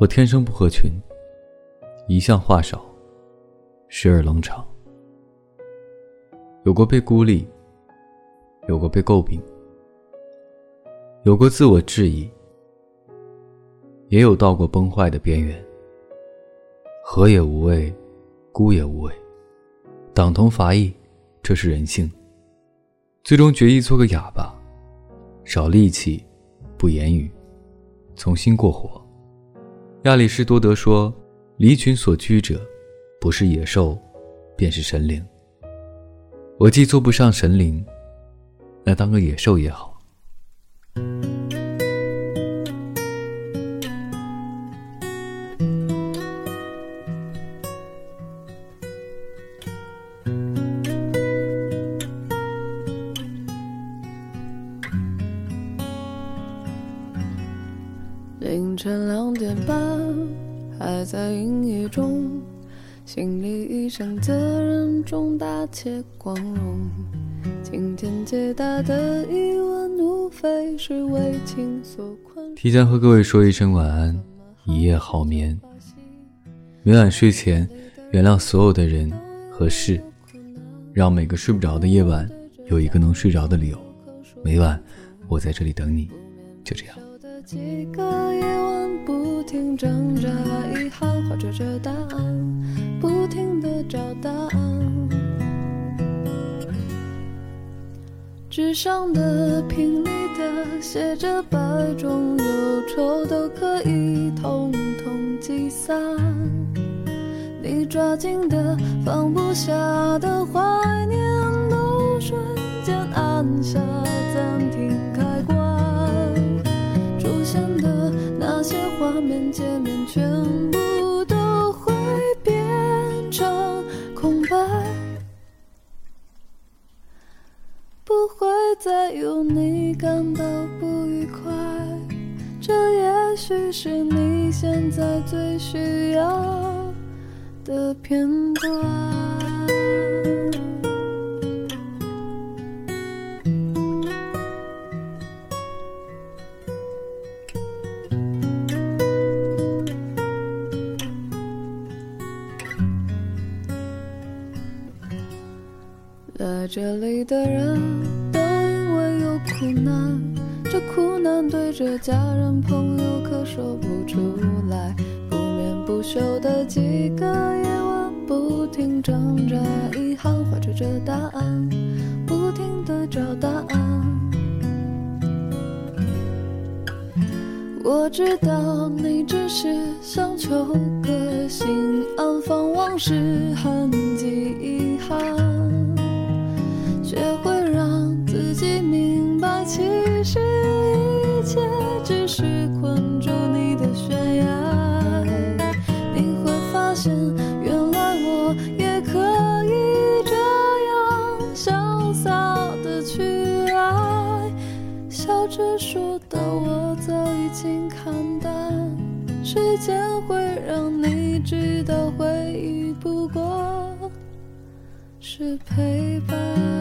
我天生不合群，一向话少，时而冷场。有过被孤立，有过被诟病，有过自我质疑，也有到过崩坏的边缘。和也无味，孤也无味，党同伐异，这是人性。最终决意做个哑巴，少力气，不言语，从心过活。亚里士多德说：“离群所居者，不是野兽，便是神灵。”我既做不上神灵，那当个野兽也好。凌晨两点半，还在营业中，心里一生责任重大且光荣。今天解答的疑问，无非是为情所困。提前和各位说一声晚安，一夜好眠。每晚睡前，原谅所有的人和事，让每个睡不着的夜晚有一个能睡着的理由。每晚，我在这里等你，就这样。不停挣扎，遗憾画着这答案，不停的找答案。纸上的、瓶里的，写着百种忧愁都可以统统击散。你抓紧的、放不下的怀念，都瞬间按下暂停开画面界面，全部都会变成空白，不会再有你感到不愉快。这也许是你现在最需要的片段。在这里的人都因为有苦难，这苦难对着家人朋友可说不出来，不眠不休的几个夜晚，不停挣扎，遗憾画着这答案，不停的找答案。我知道你只是想求个心安，放往事痕迹遗笑着说的我早已经看淡时间会让你知道回忆不过是陪伴。